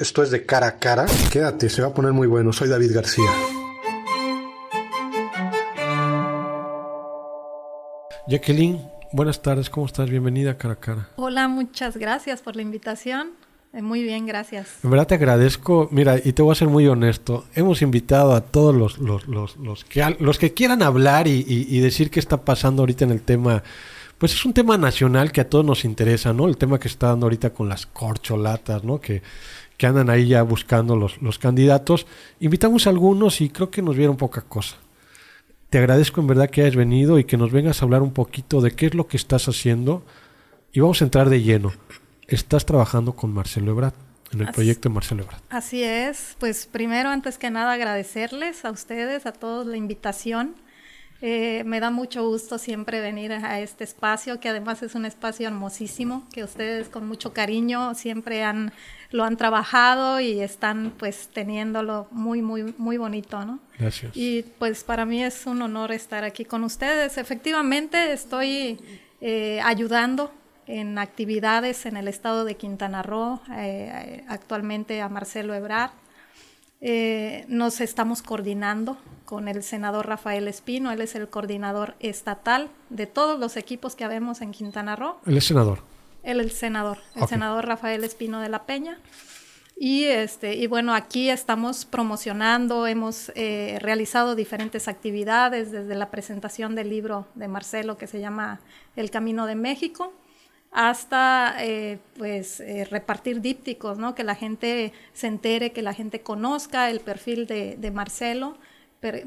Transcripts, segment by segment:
Esto es de cara a cara. Quédate, se va a poner muy bueno. Soy David García. Jacqueline, buenas tardes, ¿cómo estás? Bienvenida a cara a cara. Hola, muchas gracias por la invitación. Eh, muy bien, gracias. En verdad te agradezco. Mira, y te voy a ser muy honesto. Hemos invitado a todos los, los, los, los que, los que quieran hablar y, y, decir qué está pasando ahorita en el tema. Pues es un tema nacional que a todos nos interesa, ¿no? El tema que está dando ahorita con las corcholatas, ¿no? Que, que andan ahí ya buscando los, los candidatos. Invitamos a algunos y creo que nos vieron poca cosa. Te agradezco en verdad que hayas venido y que nos vengas a hablar un poquito de qué es lo que estás haciendo. Y vamos a entrar de lleno. Estás trabajando con Marcelo Ebrard, en el proyecto de Marcelo Ebrard. Así es. Pues primero, antes que nada, agradecerles a ustedes, a todos la invitación. Eh, me da mucho gusto siempre venir a este espacio, que además es un espacio hermosísimo, que ustedes con mucho cariño siempre han, lo han trabajado y están pues teniéndolo muy, muy, muy bonito, ¿no? Gracias. Y pues para mí es un honor estar aquí con ustedes. Efectivamente estoy eh, ayudando en actividades en el estado de Quintana Roo, eh, actualmente a Marcelo Ebrard. Nos estamos coordinando con el senador Rafael Espino. Él es el coordinador estatal de todos los equipos que habemos en Quintana Roo. Él es senador. Él es el senador, el senador Rafael Espino de la Peña. Y, este, y bueno, aquí estamos promocionando, hemos eh, realizado diferentes actividades, desde la presentación del libro de Marcelo que se llama El Camino de México, hasta eh, pues eh, repartir dípticos, ¿no? que la gente se entere, que la gente conozca el perfil de, de Marcelo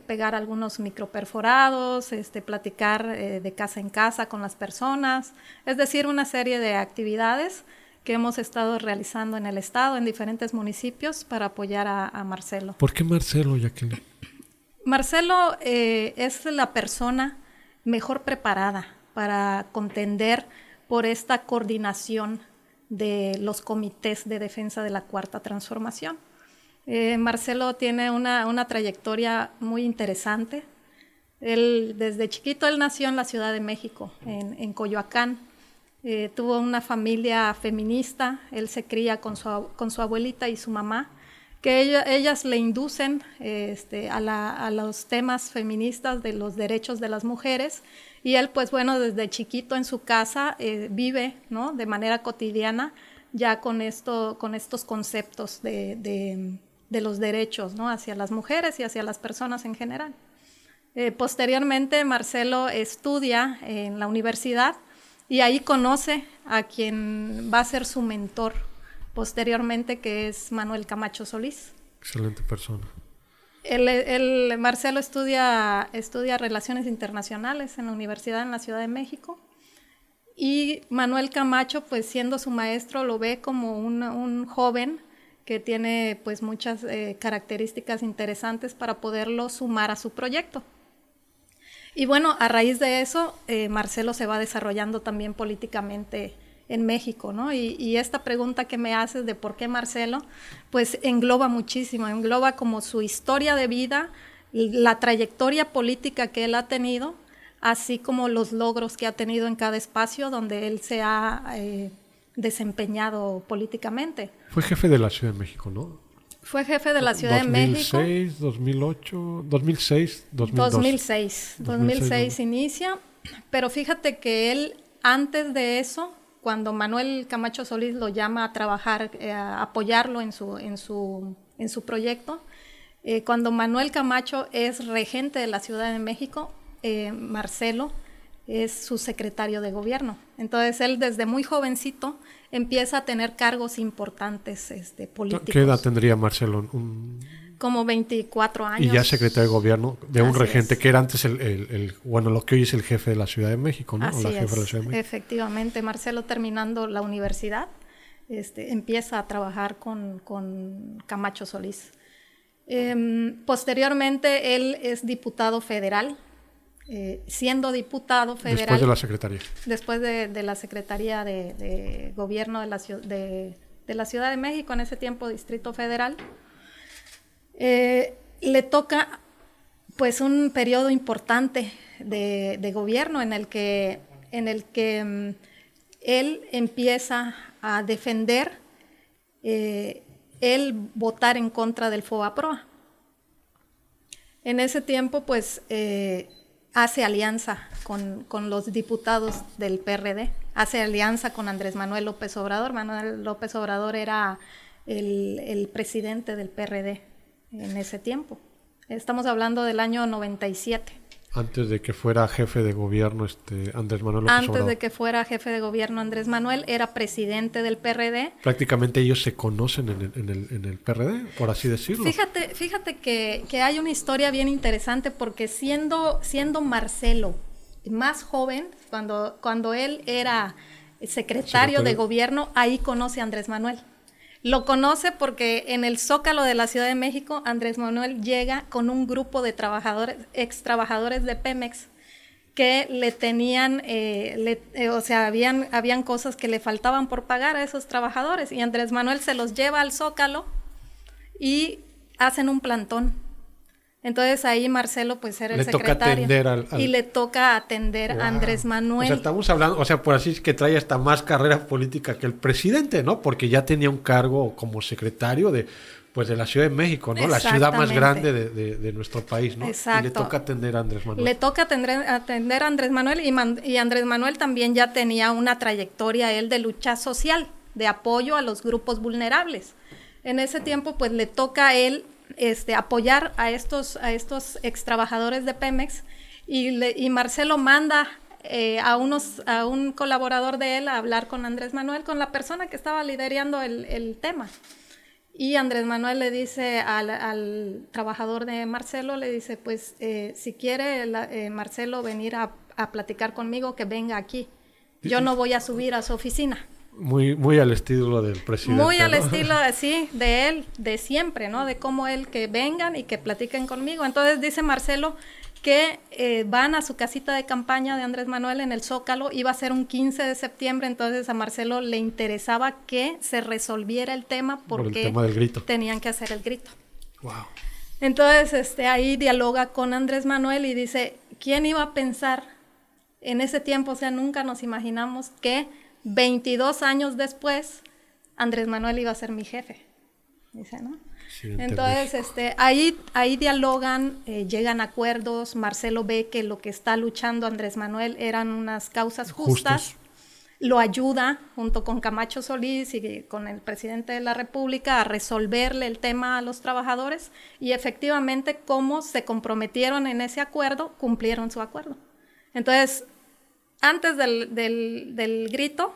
pegar algunos microperforados, este, platicar eh, de casa en casa con las personas, es decir, una serie de actividades que hemos estado realizando en el estado, en diferentes municipios, para apoyar a, Marcelo. ¿Por qué Marcelo, Jacqueline? Marcelo es la persona mejor preparada para contender por esta coordinación de los comités de defensa de la cuarta transformación. Eh, Marcelo tiene una, trayectoria muy interesante. Él, desde chiquito, él nació en la Ciudad de México, en, Coyoacán. Eh, tuvo una familia feminista, él se cría con su, abuelita y su mamá, que ellas le inducen este, a, los temas feministas de los derechos de las mujeres. Y él, pues bueno, desde chiquito en su casa eh, vive ¿no? de manera cotidiana ya con, esto, con estos conceptos de los derechos ¿no? hacia las mujeres y hacia las personas en general. Eh, posteriormente, Marcelo estudia en la universidad y ahí conoce a quien va a ser su mentor posteriormente, que es Manuel Camacho Solís. Excelente persona. El, Marcelo estudia, estudia Relaciones Internacionales en la Universidad en la Ciudad de México y Manuel Camacho, pues siendo su maestro, lo ve como un joven que tiene pues muchas eh, características interesantes para poderlo sumar a su proyecto. Y bueno, a raíz de eso, eh, Marcelo se va desarrollando también políticamente en México, ¿no? Y, esta pregunta que me haces de por qué Marcelo, pues engloba muchísimo, engloba como su historia de vida, la trayectoria política que él ha tenido, así como los logros que ha tenido en cada espacio donde él se ha eh, desempeñado políticamente. Fue jefe de la Ciudad de México, ¿no? Fue jefe de la Ciudad de México. 2006, 2008, 2006, 2002. 2006. 2006 inicia, pero fíjate que él antes de eso, cuando Manuel Camacho Solís lo llama a trabajar, eh, a apoyarlo en su, en su, en su proyecto, eh, cuando Manuel Camacho es regente de la Ciudad de México, eh, Marcelo es su secretario de gobierno. Entonces él desde muy jovencito empieza a tener cargos importantes este, políticos. ¿Qué edad tendría Marcelo? Como 24 años. Y ya secretario de gobierno de un regente que era antes el, bueno, lo que hoy es el jefe de la Ciudad de México, ¿no? Así es. Efectivamente, Marcelo terminando la universidad, este, empieza a trabajar con, Camacho Solís. Em, posteriormente, él es diputado federal eh, siendo diputado federal. Después de la Secretaría. Después de, la Secretaría de, Gobierno de la, de, la, Ciudad de México, en ese tiempo Distrito Federal, eh, le toca pues un periodo importante de, gobierno en el que, en el que mm, él empieza a defender eh, él votar en contra del FOBAPROA. En ese tiempo, pues, eh, hace alianza con, los diputados del PRD, hace alianza con Andrés Manuel López Obrador. Manuel López Obrador era el, el presidente del PRD en ese tiempo. Estamos hablando del año 97. Antes de que fuera jefe de gobierno este Andrés Manuel López Antes de que fuera jefe de gobierno Andrés Manuel, era presidente del PRD. Prácticamente ellos se conocen en el, en el, en el PRD, por así decirlo. Fíjate, fíjate que, que, hay una historia bien interesante porque siendo, siendo Marcelo más joven, cuando, cuando él era secretario, de gobierno, ahí conoce a Andrés Manuel. Lo conoce porque en el Zócalo de la Ciudad de México, Andrés Manuel llega con un grupo de trabajadores, ex trabajadores de Pemex, que le tenían, eh, eh, o sea, habían, habían cosas que le faltaban por pagar a esos trabajadores. Y Andrés Manuel se los lleva al Zócalo y hacen un plantón entonces ahí Marcelo pues era el secretario y le toca atender a Andrés Manuel. O sea, estamos hablando, o sea, por así es que trae hasta más carrera política que el presidente, ¿no? Porque ya tenía un cargo como secretario de pues de la Ciudad de México, ¿no? La ciudad más grande de, nuestro país, ¿no? Exacto. Y le toca atender a Andrés Manuel. Le toca atender, atender a Andrés Manuel y, y Andrés Manuel también ya tenía una trayectoria él de lucha social, de apoyo a los grupos vulnerables. En ese tiempo pues le toca a él este, apoyar a estos, a estos ex trabajadores de Pemex y, Marcelo manda eh, a, unos, a un colaborador de él a hablar con Andrés Manuel, con la persona que estaba liderando el, tema. Y Andrés Manuel le dice al, trabajador de Marcelo, le dice, pues eh, si quiere eh, Marcelo venir a, a platicar conmigo, que venga aquí. Yo no voy a subir a su oficina. Muy, muy al estilo del presidente. Muy al estilo, sí, de él, de siempre, ¿no? De cómo él que vengan y que platiquen conmigo. Entonces dice Marcelo que eh, van a su casita de campaña de Andrés Manuel en el Zócalo, iba a ser un 15 de septiembre, entonces a Marcelo le interesaba que se resolviera el tema porque tenían que hacer el grito. Wow. Entonces este, ahí dialoga con Andrés Manuel y dice, ¿quién iba a pensar en ese tiempo? O sea, nunca nos imaginamos que 22 años después, Andrés Manuel iba a ser mi jefe. Dice, ¿no? Entonces, este, ahí, ahí dialogan, eh, llegan acuerdos. Marcelo ve que lo que está luchando Andrés Manuel eran unas causas justas. Lo ayuda junto con Camacho Solís y con el presidente de la República a resolverle el tema a los trabajadores y efectivamente, como se comprometieron en ese acuerdo, cumplieron su acuerdo. Entonces, antes del, del, grito,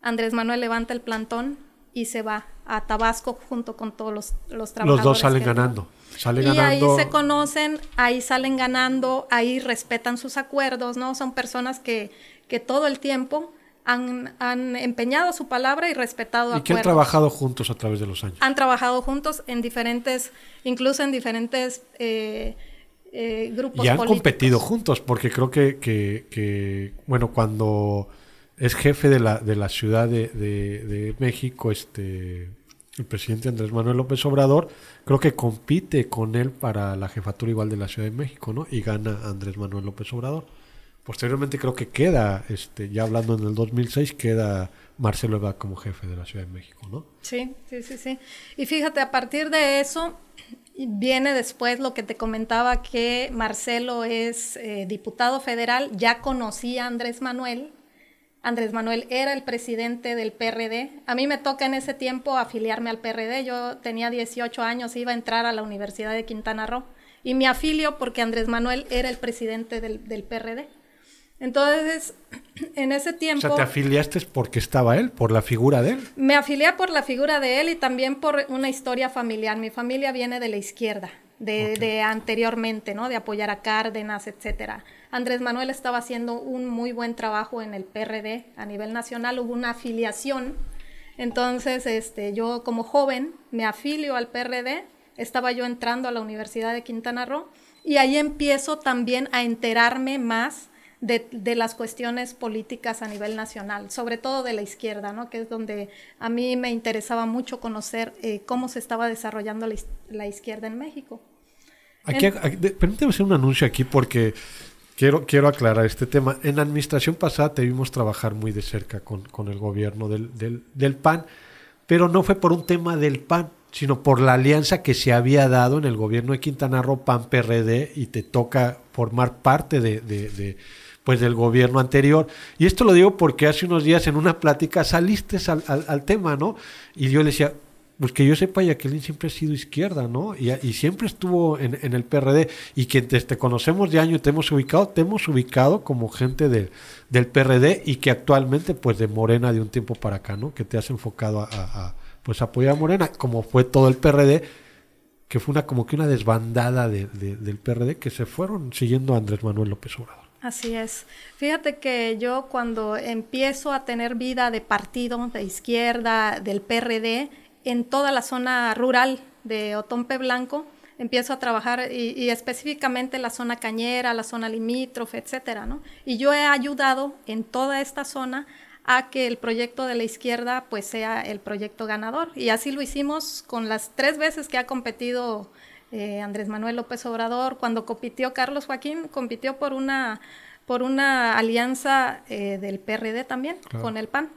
Andrés Manuel levanta el plantón y se va a Tabasco junto con todos los, los trabajadores. Los dos salen ganando. Salen y ahí se conocen, ahí salen ganando, ahí respetan sus acuerdos, ¿no? Son personas que, que todo el tiempo han, han, empeñado su palabra y respetado y que han trabajado juntos a través de los años. Han trabajado juntos en diferentes, incluso en diferentes eh, eh, grupos y han competido juntos, porque creo que, que, bueno, cuando es jefe de la, de la Ciudad de, de, México, este el presidente Andrés Manuel López Obrador, creo que compite con él para la jefatura igual de la Ciudad de México, ¿no? Y gana Andrés Manuel López Obrador. Posteriormente creo que queda, este, ya hablando en el 2006, queda Marcelo Ebrard como jefe de la Ciudad de México, ¿no? Sí, sí, sí, sí. Y fíjate, a partir de eso, Viene después lo que te comentaba que Marcelo es eh, diputado federal, ya conocía a Andrés Manuel. Andrés Manuel era el presidente del PRD. A mí me toca en ese tiempo afiliarme al PRD. Yo tenía 18 años, iba a entrar a la Universidad de Quintana Roo y me afilio porque Andrés Manuel era el presidente del, del PRD. Entonces, en ese tiempo... O sea, ¿te afiliaste porque estaba él, por la figura de él? Me afilié por la figura de él y también por una historia familiar. Mi familia viene de la izquierda, de, anteriormente, ¿no? De apoyar a Cárdenas, etcétera. Andrés Manuel estaba haciendo un muy buen trabajo en el PRD a nivel nacional, hubo una afiliación. Entonces, este, yo como joven me afilio al PRD, estaba yo entrando a la Universidad de Quintana Roo y ahí empiezo también a enterarme más de, las cuestiones políticas a nivel nacional, sobre todo de la izquierda, ¿no? que es donde a mí me interesaba mucho conocer eh, cómo se estaba desarrollando la, izquierda en México. Aquí, permíteme hacer un anuncio aquí porque quiero, quiero aclarar este tema. En la administración pasada te vimos trabajar muy de cerca con, con el gobierno del, del, del PAN pero no fue por un tema del PAN, sino por la alianza que se había dado en el gobierno de Quintana Roo, PAN-PRD, y te toca formar parte de, pues del gobierno anterior. Y esto lo digo porque hace unos días en una plática saliste al, al tema, ¿no? Y yo le decía, pues que yo sepa, Jacqueline siempre ha sido izquierda, ¿no? Y, siempre estuvo en, el PRD. Y que te, conocemos de año y te hemos ubicado, te hemos ubicado como gente del PRD y que actualmente, pues de Morena de un tiempo para acá, ¿no? Que te has enfocado a, pues apoyar a Morena, como fue todo el PRD, que fue una como que una desbandada del PRD que se fueron siguiendo a Andrés Manuel López Obrador. Así es. Fíjate que yo cuando empiezo a tener vida de partido, de izquierda, del PRD, en toda la zona rural de Otompe Blanco. Empiezo a trabajar y, específicamente la zona cañera, la zona limítrofe, etcétera, ¿no? Y yo he ayudado en toda esta zona a que el proyecto de la izquierda pues sea el proyecto ganador. Y así lo hicimos con las tres veces que ha competido eh, Andrés Manuel López Obrador. Cuando compitió Carlos Joaquín, compitió por una, por una alianza eh, del PRD también, con el PAN.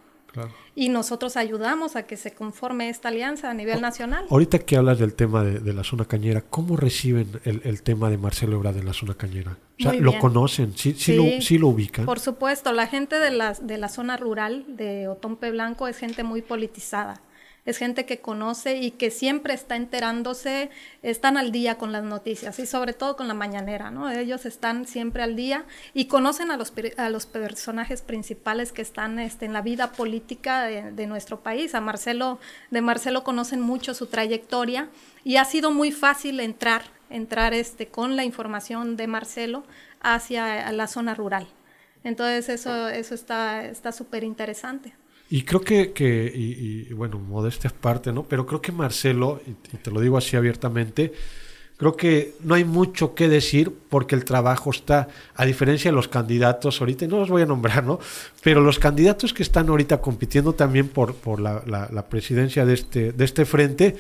Y nosotros ayudamos a que se conforme esta alianza a nivel nacional. Ahorita que hablas del tema de, la zona cañera, ¿cómo reciben el, tema de Marcelo Ebrard en la zona cañera? O sea, ¿lo conocen? ¿Sí, sí, Lo, ¿Sí, lo, ubican? Por supuesto, la gente de la, de la zona rural de Otompe Blanco es gente muy politizada es gente que conoce y que siempre está enterándose, están al día con las noticias y sobre todo con la mañanera, ¿no? Ellos están siempre al día y conocen a los, personajes principales que están este, en la vida política de, nuestro país. A Marcelo, de Marcelo conocen mucho su trayectoria y ha sido muy fácil entrar, entrar este, con la información de Marcelo hacia la zona rural. Entonces eso, eso está súper interesante. Y creo que, que y, bueno, modestia parte, ¿no? Pero creo que Marcelo, y, te lo digo así abiertamente, creo que no hay mucho que decir porque el trabajo está, a diferencia de los candidatos ahorita, y no los voy a nombrar, ¿no? Pero los candidatos que están ahorita compitiendo también por, por la, la, presidencia de este, de este frente,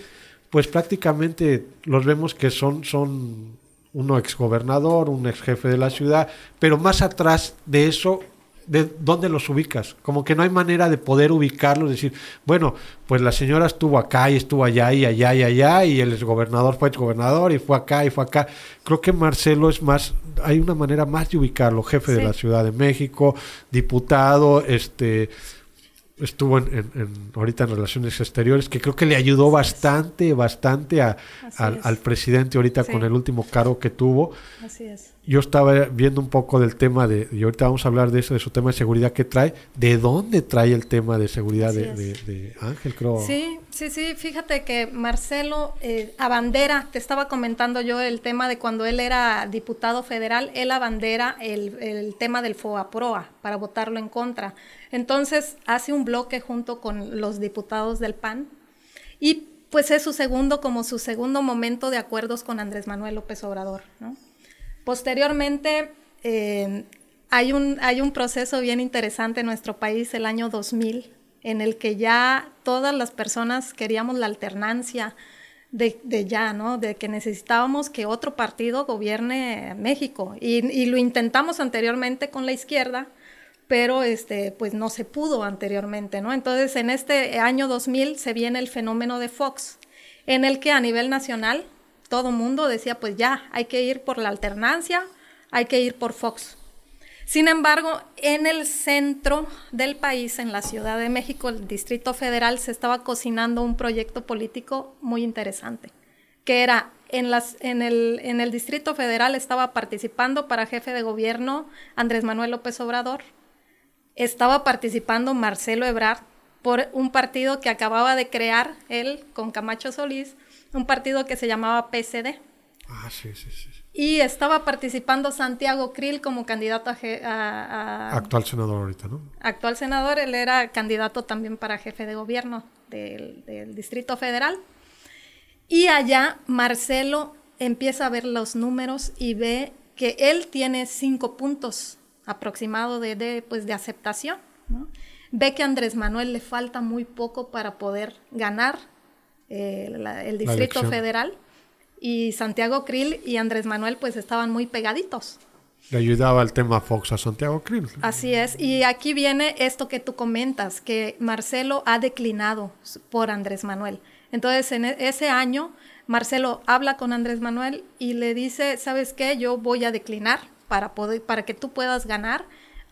pues prácticamente los vemos que son, son uno exgobernador, un ex jefe de la ciudad, pero más atrás de eso de dónde los ubicas. Como que no hay manera de poder ubicarlos, decir, bueno, pues la señora estuvo acá y estuvo allá y allá y allá, y el exgobernador fue exgobernador y fue acá y fue acá. Creo que Marcelo es más, hay una manera más de ubicarlo, jefe de la Ciudad de México, diputado, este estuvo en, ahorita en relaciones exteriores, que creo que le ayudó bastante, bastante a, al, presidente ahorita con el último cargo que tuvo. Así es yo estaba viendo un poco del tema de, y ahorita vamos a hablar de eso, de su tema de seguridad que trae, de dónde trae el tema de seguridad de, Ángel, creo. Sí, sí, sí, fíjate que Marcelo eh, abandera, te estaba comentando yo el tema de cuando él era diputado federal, él abandera el, el tema del FOAPROA para votarlo en contra. Entonces hace un bloque junto con los diputados del PAN y pues es su segundo, como su segundo momento de acuerdos con Andrés Manuel López Obrador, ¿no? Posteriormente, eh, hay, un, hay un proceso bien interesante en nuestro país, el año 2000, en el que ya todas las personas queríamos la alternancia de, ya, ¿no? De que necesitábamos que otro partido gobierne México. Y, lo intentamos anteriormente con la izquierda, pero este, pues no se pudo anteriormente, ¿no? Entonces, en este año 2000 se viene el fenómeno de Fox, en el que a nivel nacional todo mundo decía, pues ya, hay que ir por la alternancia, hay que ir por Fox. Sin embargo, en el centro del país, en la Ciudad de México, el Distrito Federal, se estaba cocinando un proyecto político muy interesante, que era en, en el Distrito Federal estaba participando para jefe de gobierno Andrés Manuel López Obrador, estaba participando Marcelo Ebrard por un partido que acababa de crear él con Camacho Solís, un partido que se llamaba PCD. Ah, sí, sí, sí. Y estaba participando Santiago Krill como candidato a, Actual senador ahorita, ¿no? Actual senador, él era candidato también para jefe de gobierno del, del Distrito Federal. Y allá Marcelo empieza a ver los números y ve que él tiene cinco puntos aproximados de, de, pues, de aceptación. ¿no? Ve que a Andrés Manuel le falta muy poco para poder ganar eh, el Distrito Federal, y Santiago Krill y Andrés Manuel pues estaban muy pegaditos. Le ayudaba el tema Fox a Santiago Krill. Así es. Y aquí viene esto que tú comentas, que Marcelo ha declinado por Andrés Manuel. Entonces, en e, ese año, Marcelo habla con Andrés Manuel y le dice, ¿sabes qué? Yo voy a declinar para, poder, para que tú puedas ganar,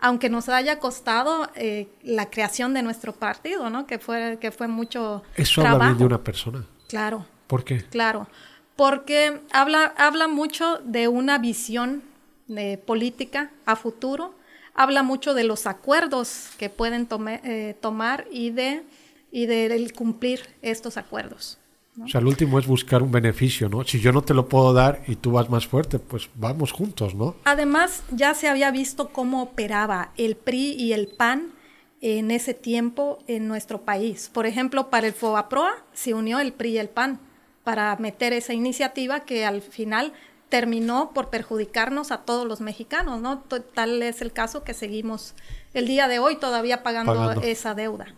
aunque nos haya costado eh, la creación de nuestro partido, ¿no? Que fue, que fue mucho Eso habla bien de una persona. Claro. ¿Por qué? Claro. Porque habla, habla mucho de una visión de política a futuro, habla mucho de los acuerdos que pueden eh, tomar y de, y de cumplir estos acuerdos. O sea, el último es buscar un beneficio, ¿no? Si yo no te lo puedo dar y tú vas más fuerte, pues vamos juntos, ¿no? Además, ya se había visto cómo operaba el PRI y el PAN en ese tiempo en nuestro país. Por ejemplo, para el FOBAPROA se unió el PRI y el PAN para meter esa iniciativa que al final terminó por perjudicarnos a todos los mexicanos, ¿no? Tal es el caso que seguimos el día de hoy todavía pagando, esa deuda.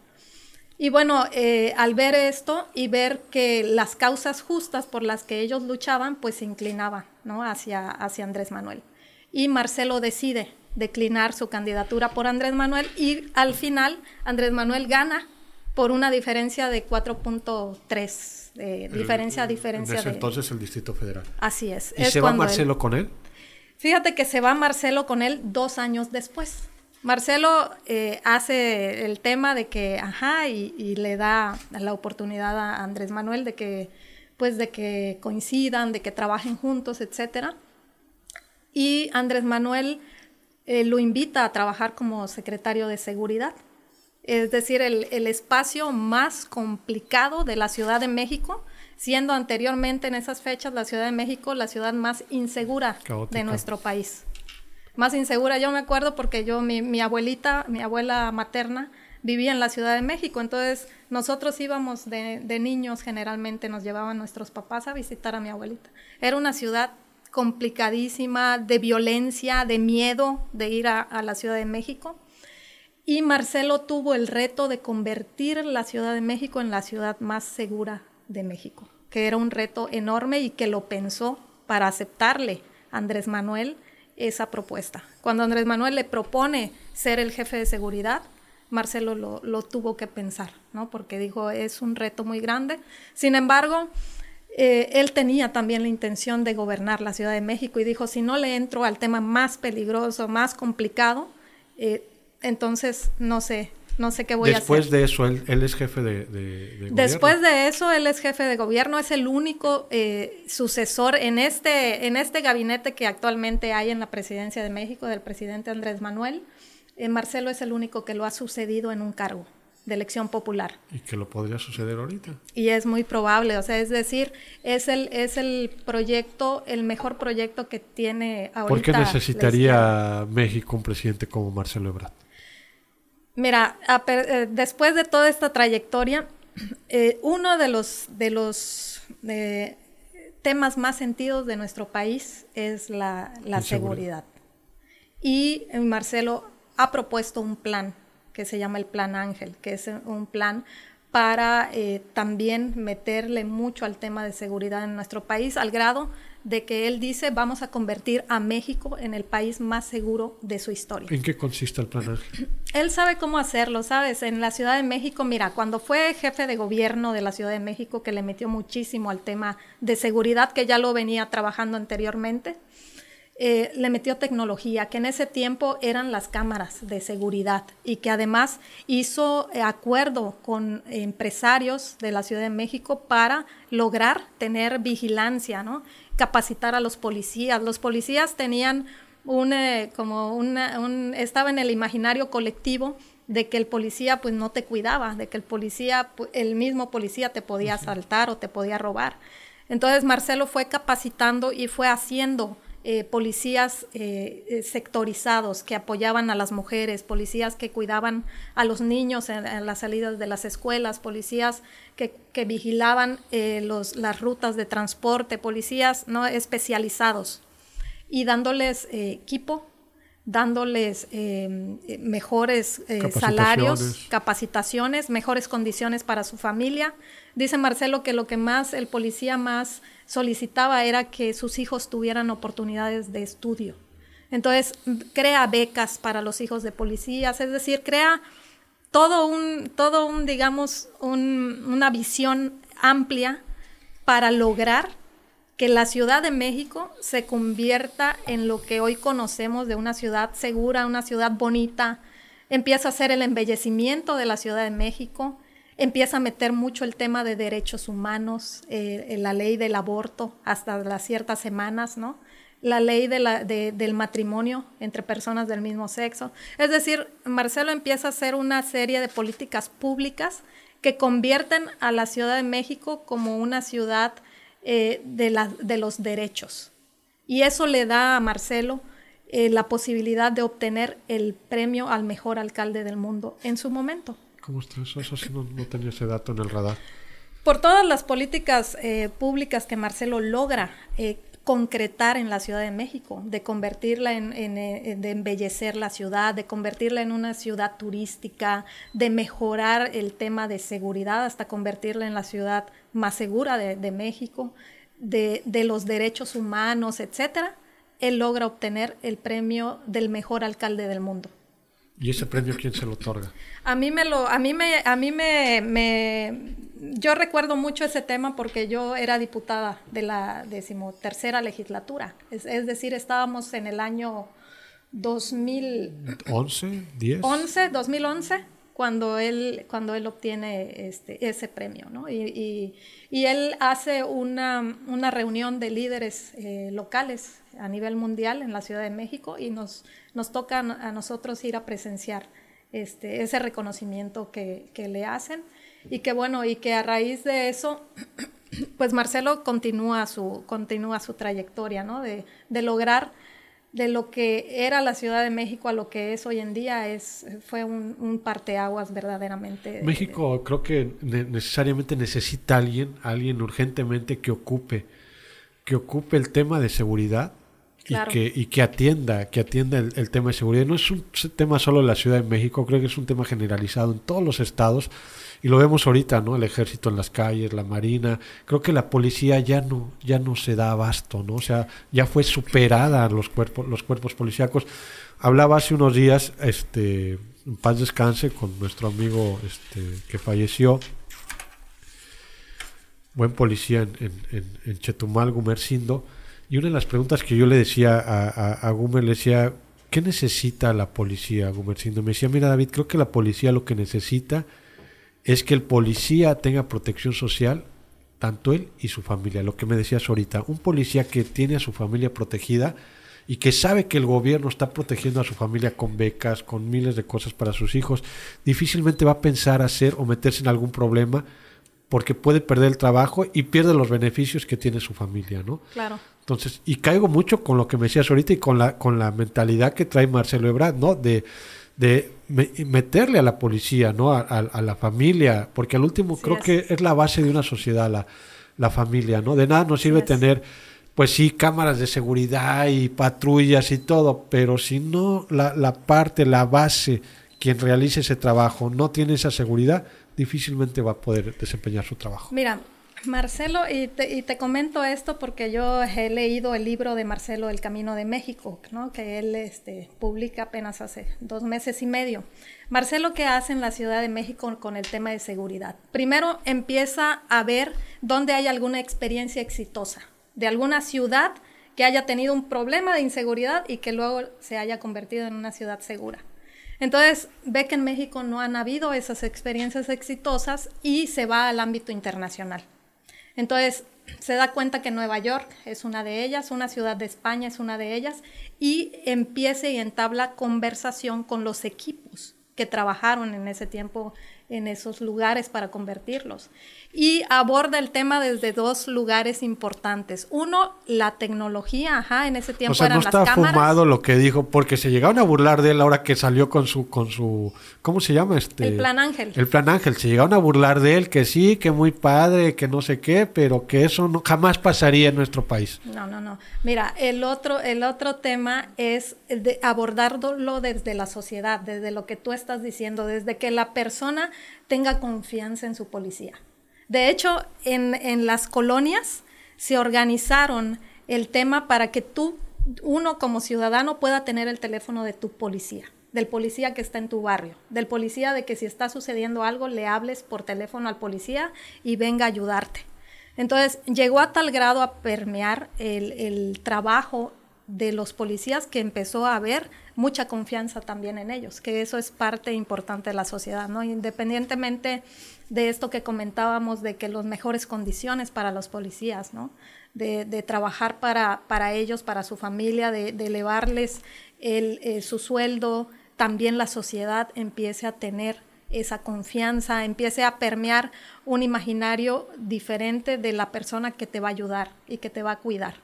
Y bueno, eh, al ver esto y ver que las causas justas por las que ellos luchaban, pues se inclinaba ¿no? hacia, hacia Andrés Manuel. Y Marcelo decide declinar su candidatura por Andrés Manuel y al final Andrés Manuel gana por una diferencia de 4.3 diferencia a diferencia. En entonces el Distrito Federal. Así es. ¿Y se va Marcelo con él? Fíjate que se va Marcelo con él dos años después. Marcelo eh, hace el tema de que, ajá, y, le da la oportunidad a Andrés Manuel de que, pues, de que coincidan, de que trabajen juntos, etcétera. Y Andrés Manuel eh, lo invita a trabajar como secretario de seguridad es decir, el, espacio más complicado de la Ciudad de México, siendo anteriormente en esas fechas la Ciudad de México la ciudad más insegura de nuestro país. Más insegura, yo me acuerdo porque yo, mi, abuelita, mi abuela materna, vivía en la Ciudad de México, entonces nosotros íbamos de, niños, generalmente nos llevaban nuestros papás a visitar a mi abuelita. Era una ciudad complicadísima, de violencia, de miedo de ir a la Ciudad de México. Y Marcelo tuvo el reto de convertir la Ciudad de México en la ciudad más segura de México, que era un reto enorme y que lo pensó para aceptarle Andrés Manuel esa propuesta. Cuando Andrés Manuel le propone ser el jefe de seguridad, Marcelo lo, tuvo que pensar, ¿no? Porque dijo, es un reto muy grande. Sin embargo, eh, él tenía también la intención de gobernar la Ciudad de México y dijo, si no le entro al tema más peligroso, más complicado, eh, entonces, no sé, no sé qué voy a hacer. Después de eso, él, es jefe de, de, Después de eso, él es jefe de gobierno, es el único eh, sucesor en este, en este gabinete que actualmente hay en la presidencia de México, del presidente Andrés Manuel. Eh, Marcelo es el único que lo ha sucedido en un cargo de elección popular. Y que lo podría suceder ahorita. Y es muy probable, o sea, es decir, es el, es el proyecto, el mejor proyecto que tiene ahorita. ¿Por qué necesitaría México un presidente como Marcelo Ebrard? Mira, eh, después de toda esta trayectoria, eh, uno de los, de los eh, temas más sentidos de nuestro país es la, seguridad. Y Marcelo ha propuesto un plan que se llama el Plan Ángel, que es un plan para también meterle mucho al tema de seguridad en nuestro país, al grado de que él dice vamos a convertir a México en el país más seguro de su historia. ¿En qué consiste el plan Él sabe cómo hacerlo, ¿sabes? En la Ciudad de México, mira, cuando fue jefe de gobierno de la Ciudad de México, que le metió muchísimo al tema de seguridad, que ya lo venía trabajando anteriormente, eh, le metió tecnología, que en ese tiempo eran las cámaras de seguridad y que además hizo eh, acuerdo con empresarios de la Ciudad de México para lograr tener vigilancia, ¿no? capacitar a los policías. Los policías tenían un, eh, como un, estaba en el imaginario colectivo de que el policía pues no te cuidaba, de que el policía, el mismo policía te podía asaltar o te podía robar. Entonces Marcelo fue capacitando y fue haciendo eh, policías eh, sectorizados que apoyaban a las mujeres, policías que cuidaban a los niños en, las salidas de las escuelas, policías que, vigilaban eh, los, las rutas de transporte, policías no especializados y dándoles equipo, dándoles mejores salarios, capacitaciones, mejores condiciones para su familia. Dice Marcelo que lo que más el policía más solicitaba era que sus hijos tuvieran oportunidades de estudio. Entonces, crea becas para los hijos de policías, es decir, crea todo un, todo un digamos, una visión amplia para lograr que la Ciudad de México se convierta en lo que hoy conocemos de una ciudad segura, una ciudad bonita. Empieza a ser el embellecimiento de la Ciudad de México, empieza a meter mucho el tema de derechos humanos, eh, la ley del aborto hasta las ciertas semanas, ¿no? La ley del matrimonio entre personas del mismo sexo. Es decir, Marcelo empieza a hacer una serie de políticas públicas que convierten a la Ciudad de México como una ciudad eh, de, los derechos. Y eso le da a Marcelo eh, la posibilidad de obtener el premio al mejor alcalde del mundo en su momento. ¿Cómo está eso? Eso sí no, tenía ese dato en el radar. Por todas las políticas eh, públicas que Marcelo logra concretar en la Ciudad de México, de convertirla en, de embellecer la ciudad, de convertirla en una ciudad turística, de mejorar el tema de seguridad hasta convertirla en la ciudad más segura de, México, de, los derechos humanos, etcétera, él logra obtener el premio del mejor alcalde del mundo. ¿Y ese premio quién se lo otorga? A mí me lo, a mí me, a mí me, yo recuerdo mucho ese tema porque yo era diputada de la decimotercera legislatura. Es, decir, estábamos en el año 2011, 10. 11, 2011 cuando él, cuando él obtiene este, ese premio, ¿no? Y, y, él hace una, una reunión de líderes eh, locales a nivel mundial en la Ciudad de México y nos, nos toca a nosotros ir a presenciar este, ese reconocimiento que, que le hacen y que bueno, y que a raíz de eso, pues Marcelo continúa su, continúa su trayectoria, ¿no? De, de lograr de lo que era la Ciudad de México a lo que es hoy en día es fue un, un parteaguas verdaderamente. México creo que necesariamente necesita alguien, alguien urgentemente que ocupe, que ocupe el tema de seguridad y, que, y que atienda, que atienda el, tema de seguridad. No es un tema solo de la Ciudad de México, creo que es un tema generalizado en todos los estados y lo vemos ahorita, ¿no? El ejército en las calles, la marina. Creo que la policía ya no, ya no se da abasto, ¿no? O sea, ya fue superada los cuerpos, los cuerpos policíacos. Hablaba hace unos días, este, en paz descanse, con nuestro amigo este, que falleció, buen policía en, en, en, Chetumal, Gumercindo, y una de las preguntas que yo le decía a, a, Gumer, le decía, ¿qué necesita la policía, Gumercindo? Me decía, mira David, creo que la policía lo que necesita es que el policía tenga protección social, tanto él y su familia. Lo que me decías ahorita, un policía que tiene a su familia protegida y que sabe que el gobierno está protegiendo a su familia con becas, con miles de cosas para sus hijos, difícilmente va a pensar hacer o meterse en algún problema porque puede perder el trabajo y pierde los beneficios que tiene su familia, ¿no? Claro. Entonces, y caigo mucho con lo que me decías ahorita y con la, con la mentalidad que trae Marcelo Ebrard, ¿no? De, de meterle a la policía, ¿no? A, la familia, porque al último creo que es la base de una sociedad, la, la familia, ¿no? De nada nos sirve tener, pues sí, cámaras de seguridad y patrullas y todo, pero si no la, la parte, la base, quien realice ese trabajo no tiene esa seguridad, difícilmente va a poder desempeñar su trabajo. Mira, Marcelo, y te, comento esto porque yo he leído el libro de Marcelo El Camino de México, ¿no? que él este, publica apenas hace dos meses y medio. Marcelo, ¿qué hace en la Ciudad de México con el tema de seguridad? Primero empieza a ver dónde hay alguna experiencia exitosa de alguna ciudad que haya tenido un problema de inseguridad y que luego se haya convertido en una ciudad segura. Entonces ve que en México no han habido esas experiencias exitosas y se va al ámbito internacional. Entonces, se da cuenta que Nueva York es una de ellas, una ciudad de España es una de ellas, y empieza y entabla conversación con los equipos que trabajaron en ese tiempo en esos lugares para convertirlos. Y aborda el tema desde dos lugares importantes. Uno, la tecnología, ajá, en ese tiempo o sea, no está fumado lo que dijo, porque se llegaron a burlar de él ahora que salió con su, con su, ¿cómo se llama este? El Plan Ángel. El Plan Ángel, se llegaron a burlar de él, que sí, que muy padre, que no sé qué, pero que eso no, jamás pasaría en nuestro país. No, no, no. Mira, el otro, el otro tema es de abordarlo desde la sociedad, desde lo que tú estás diciendo, desde que la persona tenga confianza en su policía. De hecho, en, las colonias se organizaron el tema para que tú uno como ciudadano pueda tener el teléfono de tu policía, del policía que está en tu barrio, del policía de que si está sucediendo algo le hables por teléfono al policía y venga a ayudarte. Entonces llegó a tal grado a permear el, trabajo de los policías que empezó a haber mucha confianza también en ellos, que eso es parte importante de la sociedad, ¿no? Independientemente de esto que comentábamos, de que las mejores condiciones para los policías, ¿no? De, trabajar para, para, ellos, para su familia, de, elevarles el, eh, su sueldo, también la sociedad empiece a tener esa confianza, empiece a permear un imaginario diferente de la persona que te va a ayudar y que te va a cuidar.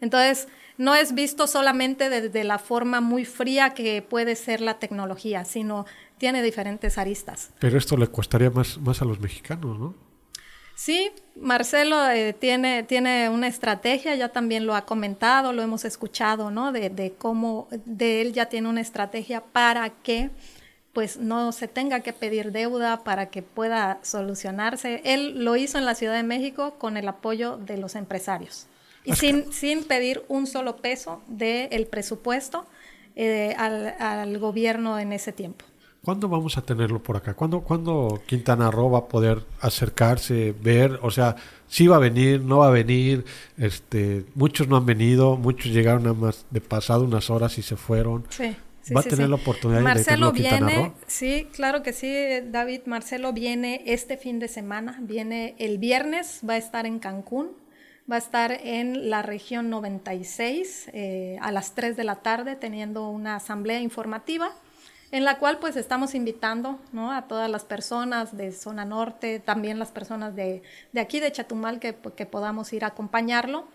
Entonces, no es visto solamente desde la forma muy fría que puede ser la tecnología, sino tiene diferentes aristas. Pero esto le costaría más, más a los mexicanos, ¿no? Sí, Marcelo eh, tiene, tiene una estrategia, ya también lo ha comentado, lo hemos escuchado, ¿no? De, de cómo de él ya tiene una estrategia para que pues no se tenga que pedir deuda para que pueda solucionarse. Él lo hizo en la Ciudad de México con el apoyo de los empresarios. Y sin, sin pedir un solo peso del presupuesto eh, al, gobierno en ese tiempo. ¿Cuándo vamos a tenerlo por acá? ¿Cuándo, ¿Cuándo, Quintana Roo va a poder acercarse, ver? O sea, si va a venir, no va a venir. Este, muchos no han venido, muchos llegaron nada más de pasado unas horas y se fueron. Sí. ¿Va a tener la oportunidad Marcelo de Quintana viene, sí, claro que sí, David. Marcelo viene este fin de semana, viene el viernes, va a estar en Cancún va a estar en la región 96 eh, a las 3 de la tarde teniendo una asamblea informativa en la cual pues estamos invitando ¿no? a todas las personas de zona norte, también las personas de, de aquí de Chatumal que, que, podamos ir a acompañarlo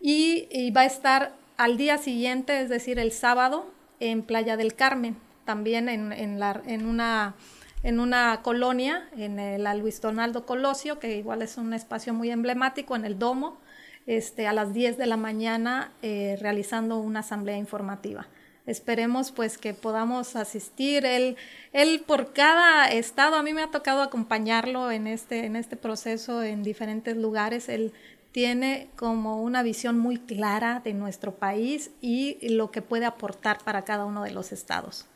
y, y, va a estar al día siguiente, es decir, el sábado en Playa del Carmen, también en, en, la, en una en una colonia, en el Luis Donaldo Colosio, que igual es un espacio muy emblemático, en el Domo, este, a las 10 de la mañana eh, realizando una asamblea informativa. Esperemos pues que podamos asistir. Él, él por cada estado, a mí me ha tocado acompañarlo en este, en este proceso en diferentes lugares. Él tiene como una visión muy clara de nuestro país y lo que puede aportar para cada uno de los estados.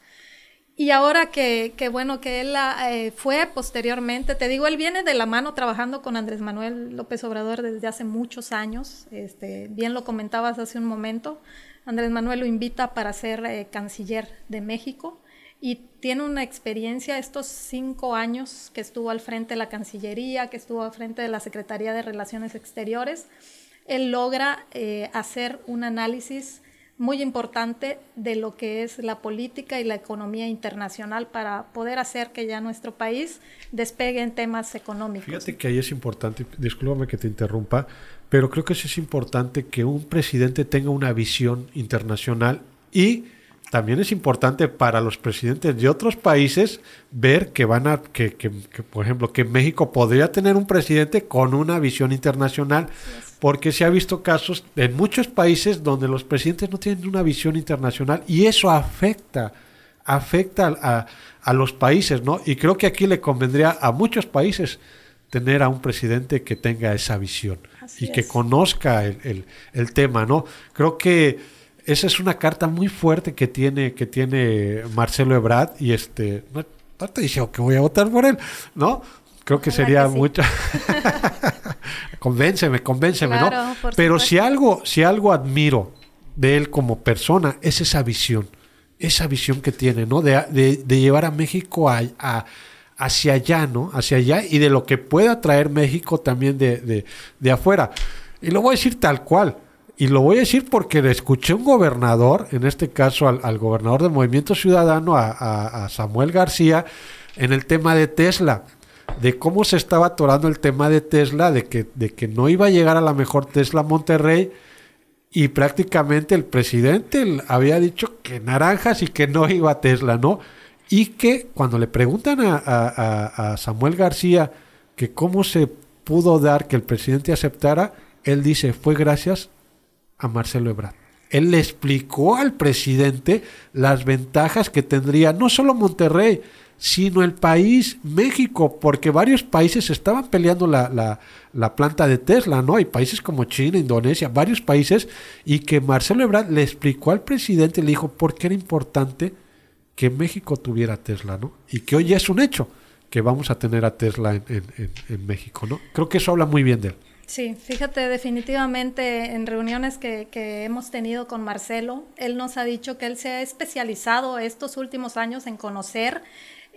Y ahora que, bueno, que él eh, fue posteriormente, te digo, él viene de la mano trabajando con Andrés Manuel López Obrador desde hace muchos años, este, bien lo comentabas hace un momento, Andrés Manuel lo invita para ser eh, canciller de México y tiene una experiencia estos cinco años que estuvo al frente de la Cancillería, que estuvo al frente de la Secretaría de Relaciones Exteriores, él logra eh, hacer un análisis muy importante de lo que es la política y la economía internacional para poder hacer que ya nuestro país despegue en temas económicos. Fíjate que ahí es importante, discúlpame que te interrumpa, pero creo que sí es importante que un presidente tenga una visión internacional y también es importante para los presidentes de otros países ver que van a, que, que, por ejemplo, que México podría tener un presidente con una visión internacional porque se ha visto casos en muchos países donde los presidentes no tienen una visión internacional y eso afecta, afecta a, a los países, ¿no? Y creo que aquí le convendría a muchos países tener a un presidente que tenga esa visión y que conozca el, el, el, tema, ¿no? Creo que esa es una carta muy fuerte que tiene, que tiene Marcelo Ebrard y este, no, no te dice que voy a votar por él, ¿no? Creo que sería mucha. convénceme, convénceme, ¿no? Pero si algo, si algo admiro de él como persona, es esa visión. Esa visión que tiene, ¿no? De, de, llevar a México a, hacia allá, ¿no? Hacia allá y de lo que pueda traer México también de, de, afuera. Y lo voy a decir tal cual. Y lo voy a decir porque le escuché un gobernador, en este caso al, gobernador del Movimiento Ciudadano, a, a Samuel García, en el tema de Tesla de cómo se estaba atorando el tema de Tesla, de que, de que no iba a llegar a la mejor Tesla Monterrey y prácticamente el presidente había dicho que naranjas y que no iba a Tesla, ¿no? Y que cuando le preguntan a, Samuel García que cómo se pudo dar que el presidente aceptara, él dice, fue gracias a Marcelo Ebrard. Él le explicó al presidente las ventajas que tendría no solo Monterrey, sino el país México, porque varios países estaban peleando la, la, la, planta de Tesla, ¿no? Hay países como China, Indonesia, varios países, y que Marcelo Ebrard le explicó al presidente, le dijo por qué era importante que México tuviera Tesla, ¿no? Y que hoy es un hecho que vamos a tener a Tesla en, en, en México, ¿no? Creo que eso habla muy bien de él. Sí, fíjate, definitivamente en reuniones que, que, hemos tenido con Marcelo, él nos ha dicho que él se ha especializado estos últimos años en conocer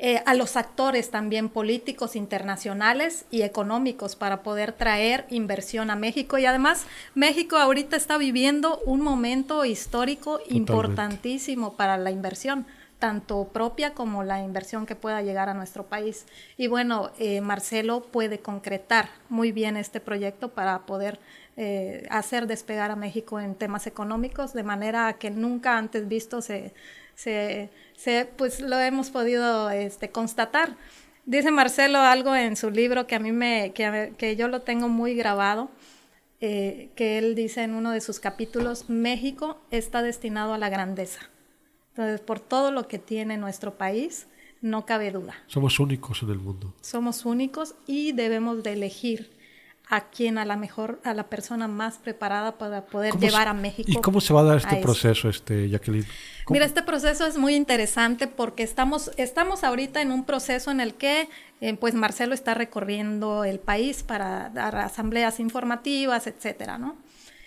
eh, a los actores también políticos internacionales y económicos para poder traer inversión a México. Y además, México ahorita está viviendo un momento histórico Totalmente. importantísimo para la inversión tanto propia como la inversión que pueda llegar a nuestro país. Y bueno, eh, Marcelo puede concretar muy bien este proyecto para poder eh, hacer despegar a México en temas económicos de manera que nunca antes visto se, se, pues lo hemos podido este, constatar. Dice Marcelo algo en su libro que a mí me, que, que yo lo tengo muy grabado, eh, que él dice en uno de sus capítulos, México está destinado a la grandeza. Entonces, por todo lo que tiene nuestro país, no cabe duda. Somos únicos en el mundo. Somos únicos y debemos de elegir a quien a la mejor, a la persona más preparada para poder llevar a México. ¿Y cómo se va a dar este a proceso, este, Jacqueline? ¿Cómo? Mira, este proceso es muy interesante porque estamos, estamos ahorita en un proceso en el que eh, pues Marcelo está recorriendo el país para dar asambleas informativas, etcétera, ¿no?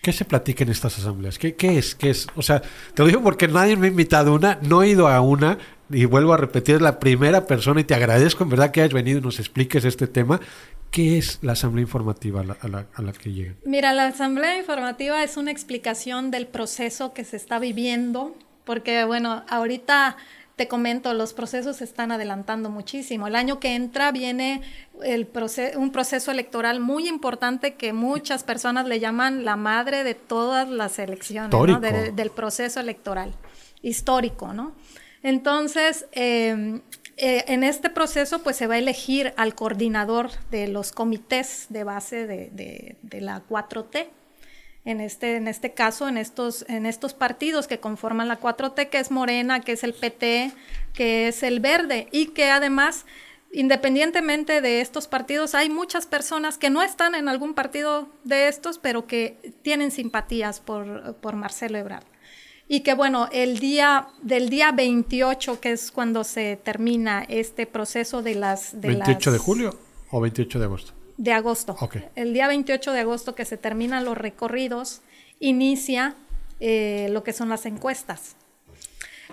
¿Qué se platica en estas asambleas? ¿Qué, ¿Qué, es? ¿Qué es? O sea, te lo digo porque nadie me ha invitado a una, no he ido a una, y vuelvo a repetir, la primera persona, y te agradezco en verdad que hayas venido y nos expliques este tema. ¿Qué es la asamblea informativa a la, a la, a la que llegan? Mira, la asamblea informativa es una explicación del proceso que se está viviendo, porque bueno, ahorita te comento, los procesos se están adelantando muchísimo. El año que entra viene el proceso, un proceso electoral muy importante que muchas personas le llaman la madre de todas las elecciones, ¿no? de, del proceso electoral histórico, ¿no? Entonces, eh, eh, en este proceso, pues se va a elegir al coordinador de los comités de base de, de, de la 4T en este, en este caso, en estos, en estos partidos que conforman la 4T, que es Morena, que es el PT, que es el Verde, y que además, independientemente de estos partidos, hay muchas personas que no están en algún partido de estos, pero que tienen simpatías por, por Marcelo Ebrard. Y que bueno, el día del día 28, que es cuando se termina este proceso de las... De ¿28 las, de julio o 28 de agosto? De agosto. Okay. El día 28 de agosto que se terminan los recorridos, inicia eh, lo que son las encuestas.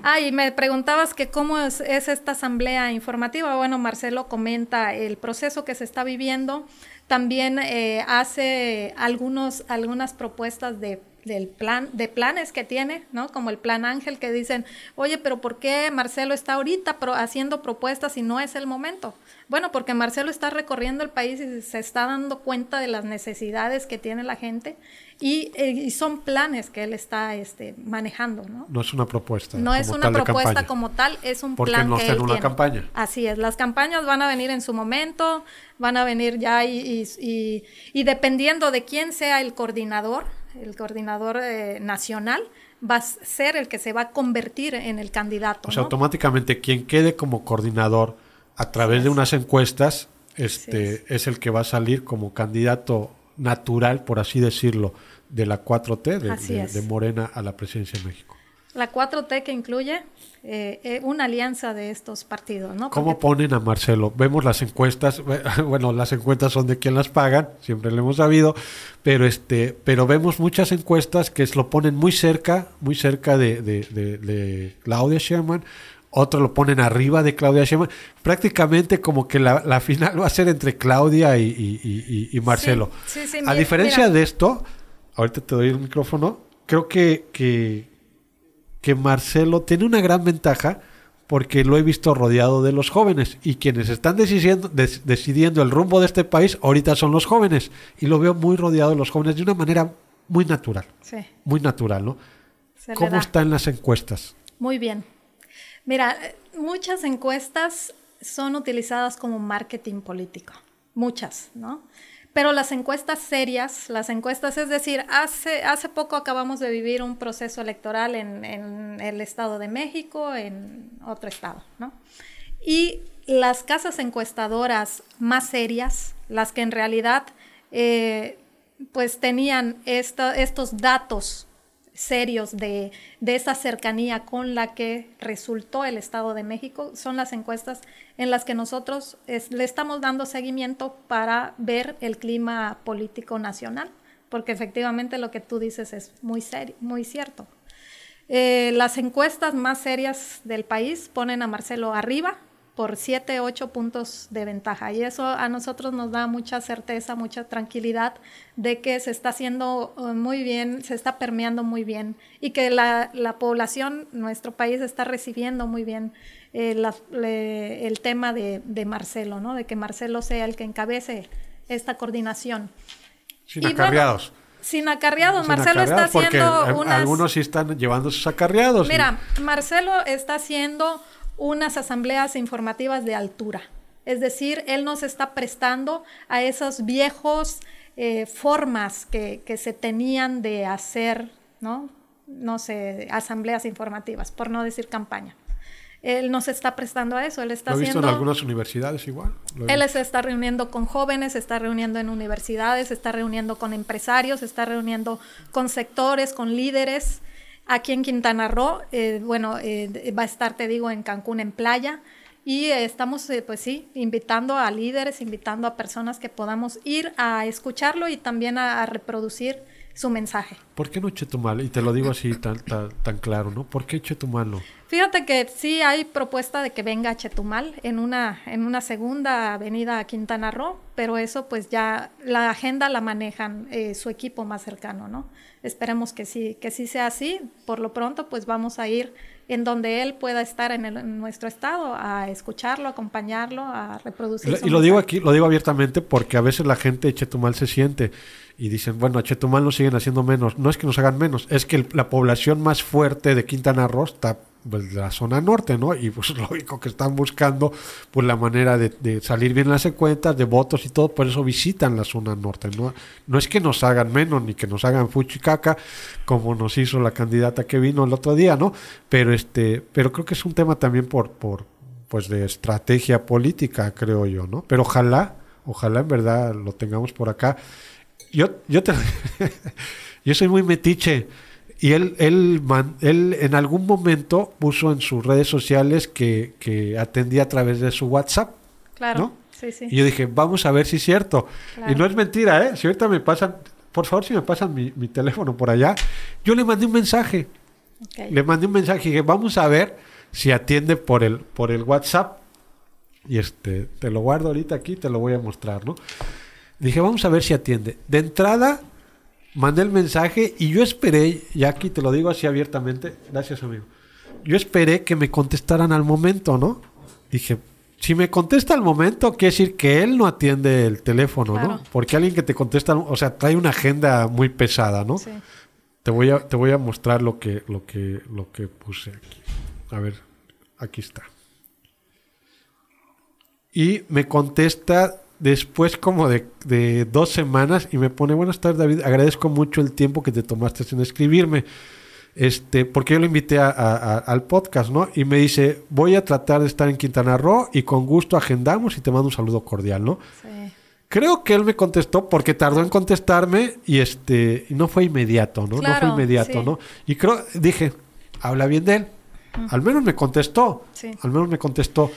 Ah, y me preguntabas que cómo es, es, esta asamblea informativa. Bueno, Marcelo comenta el proceso que se está viviendo. También eh, hace algunos, algunas propuestas de del plan, de planes que tiene, ¿no? Como el plan Ángel que dicen, oye, pero ¿por qué Marcelo está ahorita pro haciendo propuestas y no es el momento? Bueno, porque Marcelo está recorriendo el país y se está dando cuenta de las necesidades que tiene la gente y, eh, y son planes que él está este, manejando, ¿no? No es una propuesta. No es una propuesta como tal, es un porque plan no que él una tiene. campaña. Así es, las campañas van a venir en su momento, van a venir ya y, y dependiendo de quién sea el coordinador, el coordinador eh, nacional, va a ser el que se va a convertir en el candidato. O sea, ¿no? automáticamente quien quede como coordinador a través sí, de unas encuestas este, sí, es el que va a salir como candidato natural, por así decirlo, de la 4T, de, de, de Morena a la presidencia de México. La 4T que incluye eh, una alianza de estos partidos, ¿no? ¿Cómo Porque... ponen a Marcelo? Vemos las encuestas, bueno, las encuestas son de quien las pagan, siempre lo hemos sabido, pero este, pero vemos muchas encuestas que lo ponen muy cerca, muy cerca de, de, de, de Claudia Sherman, otros lo ponen arriba de Claudia Sheinbaum, prácticamente como que la, la, final va a ser entre Claudia y, y, y, y Marcelo. Sí, sí, sí, a diferencia mira. de esto, ahorita te doy el micrófono, creo que, que, que Marcelo tiene una gran ventaja porque lo he visto rodeado de los jóvenes y quienes están decidiendo, des, decidiendo el rumbo de este país ahorita son los jóvenes y lo veo muy rodeado de los jóvenes de una manera muy natural, sí. muy natural, ¿no? Se ¿Cómo están las encuestas? Muy bien. Mira, muchas encuestas son utilizadas como marketing político, muchas, ¿no? Pero las encuestas serias, las encuestas, es decir, hace, hace poco acabamos de vivir un proceso electoral en, en el Estado de México, en otro estado, ¿no? Y las casas encuestadoras más serias, las que en realidad eh, pues tenían estos datos serios de, esa cercanía con la que resultó el Estado de México son las encuestas en las que nosotros le estamos dando seguimiento para ver el clima político nacional, porque efectivamente lo que tú dices es muy, serio, muy cierto. Eh, las encuestas más serias del país ponen a Marcelo arriba, por 7, 8 puntos de ventaja. Y eso a nosotros nos da mucha certeza, mucha tranquilidad de que se está haciendo eh, muy bien, se está permeando muy bien y que la, población, nuestro país está recibiendo muy bien eh, el tema de, Marcelo, ¿no? de que Marcelo sea el que encabece esta coordinación. Sin acarreados. sin acarreados, Marcelo está haciendo unas... Algunos sí están llevando sus acarreados. Mira, Marcelo está haciendo unas asambleas informativas de altura. Es decir, él nos está prestando a esas viejos eh, formas que, se tenían de hacer, ¿no? No sé, asambleas informativas, por no decir campaña. Él nos está prestando a eso. Él está Lo he visto en algunas universidades igual. Él se está reuniendo con jóvenes, se está reuniendo en universidades, se está reuniendo con empresarios, se está reuniendo con sectores, con líderes Aquí en Quintana Roo, eh, bueno, eh, va a estar, te digo, en Cancún en playa. Y estamos, eh, pues sí, invitando a líderes, invitando a personas que podamos ir a escucharlo y también a, reproducir su mensaje. ¿Por qué no Chetumal? Y te lo digo así tan, tan, tan claro, ¿no? ¿Por qué Chetumal Fíjate que sí hay propuesta de que venga a Chetumal en una, en una segunda avenida a Quintana Roo, pero eso pues ya la agenda la manejan su equipo más cercano, ¿no? Esperemos que sí, que sí sea así. Por lo pronto, pues vamos a ir en donde él pueda estar en, nuestro estado a escucharlo, acompañarlo, a reproducir. Y, lo digo aquí, lo digo abiertamente porque a veces la gente de Chetumal se siente y dicen, bueno, a Chetumal nos siguen haciendo menos. No es que nos hagan menos, es que la población más fuerte de Quintana Roo está pues, la zona norte, ¿no? Y pues lógico que están buscando pues la manera de, salir bien en las cuentas, de votos y todo, por eso visitan la zona norte, ¿no? No es que nos hagan menos ni que nos hagan fuchicaca como nos hizo la candidata que vino el otro día, ¿no? Pero este, pero creo que es un tema también por, por pues de estrategia política, creo yo, ¿no? Pero ojalá, ojalá en verdad lo tengamos por acá. Yo, yo te yo soy muy metiche. Y él, él, él en algún momento puso en sus redes sociales que, que atendía a través de su WhatsApp. Claro. Sí, sí. Y yo dije, vamos a ver si es cierto. Y no es mentira, ¿eh? Si ahorita me pasan, por favor, si me pasan mi, mi teléfono por allá, yo le mandé un mensaje. Le mandé un mensaje y dije, vamos a ver si atiende por el, por el WhatsApp. Y este, te lo guardo ahorita aquí, te lo voy a mostrar, ¿no? Dije, vamos a ver si atiende. De entrada, mandé el mensaje y yo esperé, y aquí te lo digo así abiertamente, gracias amigo, yo esperé que me contestaran al momento, ¿no? Dije, si me contesta al momento, quiere decir que él no atiende el teléfono, ¿no? Porque alguien que te contesta, o sea, trae una agenda muy pesada, ¿no? Sí. Te voy a, te voy a mostrar lo que, lo que, lo que puse aquí. A ver, aquí está. Y me contesta después como de, dos semanas y me pone, buenas tardes David, agradezco mucho el tiempo que te tomaste en escribirme, este, porque yo lo invité al podcast, ¿no? Y me dice, voy a tratar de estar en Quintana Roo y con gusto agendamos y te mando un saludo cordial, ¿no? Sí. Creo que él me contestó porque tardó en contestarme y este, no fue inmediato, ¿no? no fue inmediato, ¿no? Y creo, dije, habla bien de él. Al menos me contestó. Sí. Al menos me contestó.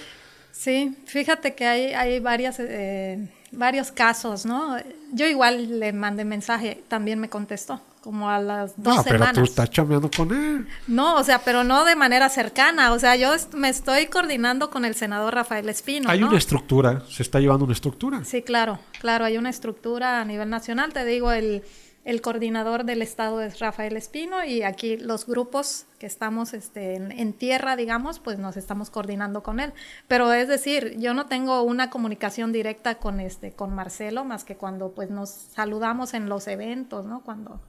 Sí, fíjate que hay, hay varias, eh, varios casos, ¿no? Yo igual le mandé mensaje, también me contestó, como a las dos no, pero tú estás chambeando con él. No, o sea, pero no de manera cercana. O sea, yo me estoy coordinando con el senador Rafael Espino. Hay una estructura, se está llevando una estructura. Sí, claro, claro, hay una estructura a nivel nacional. Te digo, el el coordinador del estado es Rafael Espino y aquí los grupos que estamos este, en, tierra, digamos, pues nos estamos coordinando con él. Pero es decir, yo no tengo una comunicación directa con, este, con Marcelo más que cuando pues nos saludamos en los eventos, ¿no? Cuando,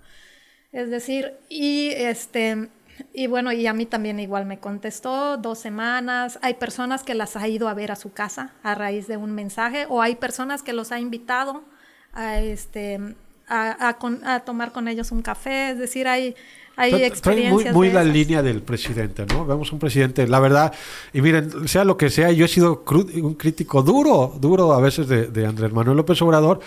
es decir, y este... Y bueno, y a mí también igual me contestó dos semanas. Hay personas que las ha ido a ver a su casa a raíz de un mensaje o hay personas que los ha invitado a, este, a, tomar con ellos un café, es decir, hay, hay experiencias. Muy, muy la línea del presidente, ¿no? Vemos un presidente, la verdad, y miren, sea lo que sea, yo he sido un crítico duro, duro a veces de, Andrés Manuel López Obrador,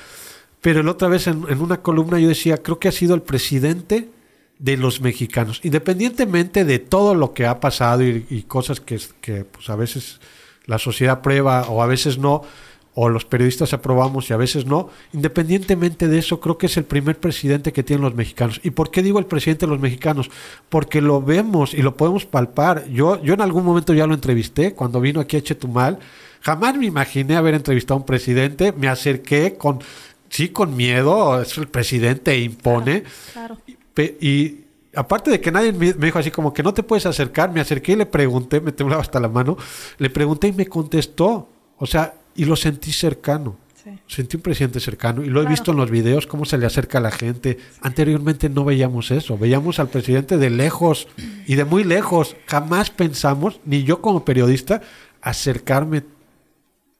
pero la otra vez en, una columna yo decía, creo que ha sido el presidente de los mexicanos, independientemente de todo lo que ha pasado y, cosas que, que pues, a veces la sociedad prueba o a veces no, o los periodistas aprobamos y a veces no. Independientemente de eso, creo que es el primer presidente que tienen los mexicanos. ¿Y por qué digo el presidente de los mexicanos? Porque lo vemos y lo podemos palpar. Yo, yo en algún momento ya lo entrevisté cuando vino aquí a Chetumal. Jamás me imaginé haber entrevistado a un presidente. Me acerqué con, sí, con miedo. Es el presidente impone. Claro, Y, aparte de que nadie me dijo así como que no te puedes acercar, me acerqué y le pregunté, me temblaba hasta la mano, le pregunté y me contestó. O sea, y lo sentí cercano. Sentí un presidente cercano y lo he visto en los videos cómo se le acerca a la gente. Anteriormente no veíamos eso, veíamos al presidente de lejos y de muy lejos. Jamás pensamos, ni yo como periodista, acercarme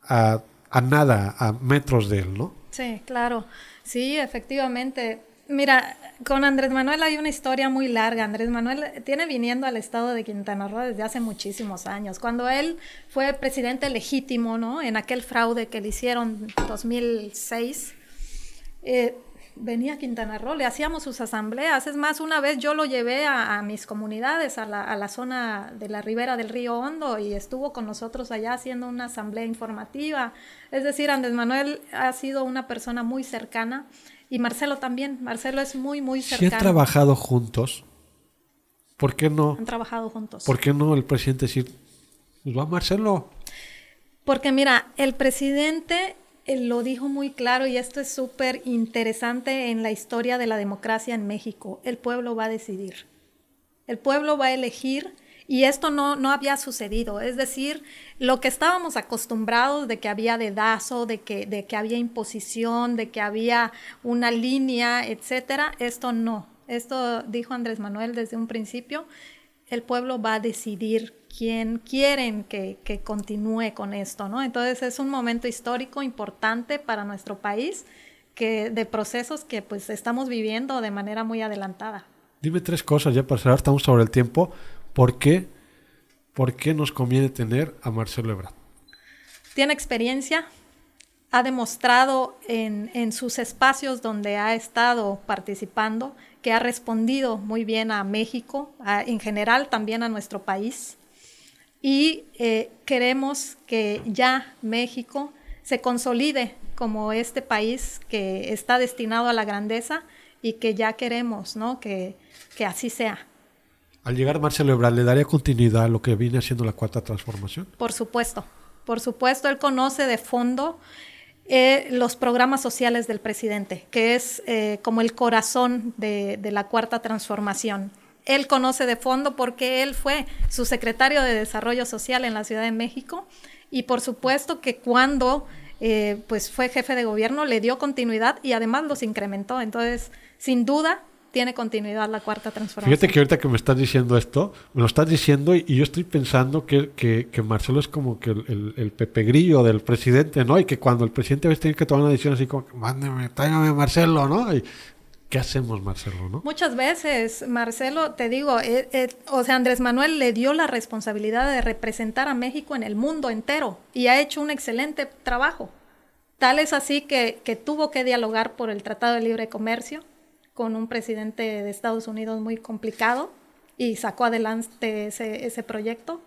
a, a nada, a metros de él, ¿no? Sí, claro. Sí, efectivamente. Mira, con Andrés Manuel hay una historia muy larga. Andrés Manuel tiene viniendo al estado de Quintana Roo desde hace muchísimos años. Cuando él fue presidente legítimo, ¿no? En aquel fraude que le hicieron en 2006, eh, venía a Quintana Roo, le hacíamos sus asambleas. Es más, una vez yo lo llevé a, mis comunidades, a la, a la, zona de la ribera del río Hondo, y estuvo con nosotros allá haciendo una asamblea informativa. Es decir, Andrés Manuel ha sido una persona muy cercana y Marcelo también. Marcelo es muy, muy cercano. Si han trabajado juntos, ¿por qué no? Han trabajado juntos. ¿Por qué no el presidente decir, pues va Marcelo? Porque mira, el presidente lo dijo muy claro y esto es súper interesante en la historia de la democracia en México. El pueblo va a decidir. El pueblo va a elegir y esto no, no había sucedido. Es decir, lo que estábamos acostumbrados de que había dedazo, de que, de que había imposición, de que había una línea, etcétera, esto no. Esto dijo Andrés Manuel desde un principio. El pueblo va a decidir quién quieren que, que continúe con esto, ¿no? Entonces es un momento histórico importante para nuestro país que de procesos que pues estamos viviendo de manera muy adelantada. Dime tres cosas ya para cerrar, estamos sobre el tiempo. ¿Por qué? ¿Por qué nos conviene tener a Marcelo Ebrard? Tiene experiencia, ha demostrado en, sus espacios donde ha estado participando que ha respondido muy bien a México, en general también a nuestro país. Y eh, queremos que ya México se consolide como este país que está destinado a la grandeza y que ya queremos ¿no? que, que así sea. Al llegar Marcelo Ebrard, ¿le daría continuidad a lo que viene haciendo la cuarta transformación? Por supuesto, por supuesto, él conoce de fondo eh, los programas sociales del presidente, que es eh, como el corazón de, la cuarta transformación. Él conoce de fondo porque él fue su secretario de Desarrollo Social en la Ciudad de México y por supuesto que cuando eh, pues fue jefe de gobierno le dio continuidad y además los incrementó. Entonces, sin duda, tiene continuidad la cuarta transformación. Fíjate que ahorita que me estás diciendo esto, me lo estás diciendo y, yo estoy pensando que, que, Marcelo es como que el, el, Pepe Grillo del presidente, ¿no? Y que cuando el presidente a tener que tomar una decisión así como, mándeme, tráigame Marcelo, ¿no? Y, ¿Qué hacemos, Marcelo? ¿no? Muchas veces, Marcelo, te digo, eh, eh, o sea, Andrés Manuel le dio la responsabilidad de representar a México en el mundo entero y ha hecho un excelente trabajo. Tal es así que, que tuvo que dialogar por el Tratado de Libre Comercio, con un presidente de Estados Unidos muy complicado y sacó adelante ese, proyecto.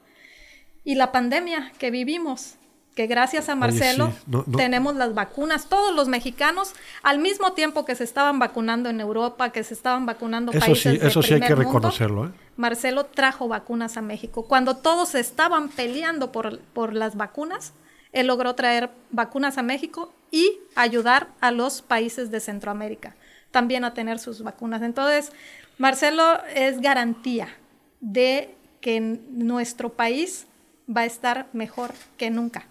Y la pandemia que vivimos, que gracias a Marcelo tenemos las vacunas, todos los mexicanos, al mismo tiempo que se estaban vacunando en Europa, que se estaban vacunando eso países sí, eso sí hay que reconocerlo. ¿eh? Marcelo trajo vacunas a México. Cuando todos estaban peleando por, por las vacunas, él logró traer vacunas a México y ayudar a los países de Centroamérica también a tener sus vacunas. Entonces, Marcelo es garantía de que nuestro país va a estar mejor que nunca.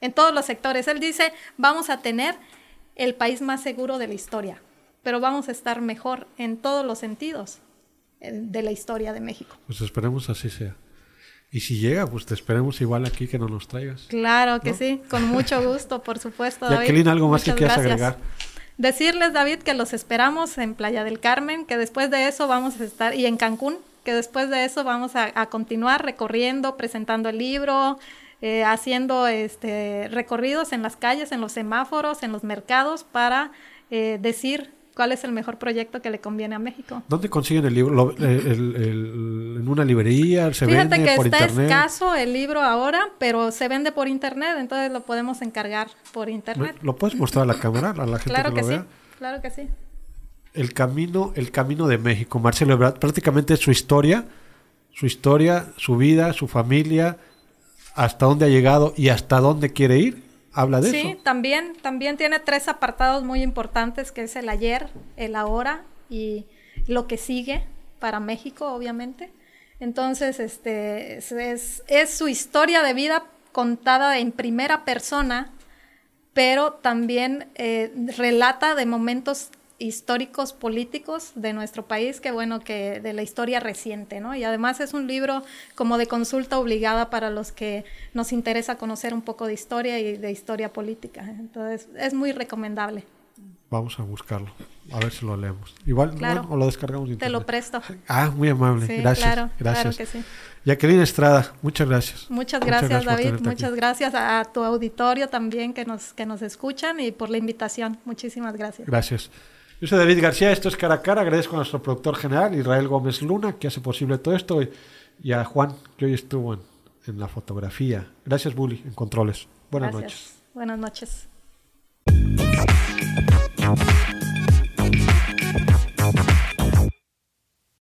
En todos los sectores. Él dice, vamos a tener el país más seguro de la historia, pero vamos a estar mejor en todos los sentidos eh, de la historia de México. Pues esperemos así sea. Y si llega, pues te esperemos igual aquí que no nos traigas. Claro que sí, con mucho gusto, por supuesto. Jacqueline, ¿algo más que quieras agregar? Decirles, David, que los esperamos en Playa del Carmen, que después de eso vamos a estar, y en Cancún, que después de eso vamos a, continuar recorriendo, presentando el libro, eh, haciendo este, recorridos en las calles, en los semáforos, en los mercados, para eh, decir cuál es el mejor proyecto que le conviene a México. ¿Dónde consiguen el libro? ¿En una librería? ¿Se Fíjate que está escaso el libro ahora, pero se vende por internet, entonces lo podemos encargar por internet. ¿Lo puedes mostrar a la cámara, a la gente claro que, lo sí, Claro que sí. El camino, el camino de México, Marcelo Ebrard, prácticamente su historia, su historia, su vida, su familia, hasta dónde ha llegado y hasta dónde quiere ir habla de eso. Sí, también, también tiene tres apartados muy importantes, que es el ayer, el ahora y lo que sigue para México, obviamente. Entonces, este, es, es su historia de vida contada en primera persona, pero también eh, relata de momentos históricos políticos de nuestro país, que bueno, que de la historia reciente, ¿no? Y además es un libro como de consulta obligada para los que nos interesa conocer un poco de historia y de historia política. Entonces, es muy recomendable. Vamos a buscarlo, a ver si lo leemos. Igual o lo descargamos. Te lo presto. Ah, muy amable. gracias. Claro, gracias. Claro que sí. Jacqueline Estrada, muchas gracias. Muchas gracias, David. Muchas gracias a tu auditorio también que nos, que nos escuchan y por la invitación. Muchísimas gracias. Gracias. Yo soy David García, esto es Cara a Cara. Agradezco a nuestro productor general, Israel Gómez Luna, que hace posible todo esto, y a Juan, que hoy estuvo en, la fotografía. Gracias, Bully, en controles. Buenas noches. Buenas noches.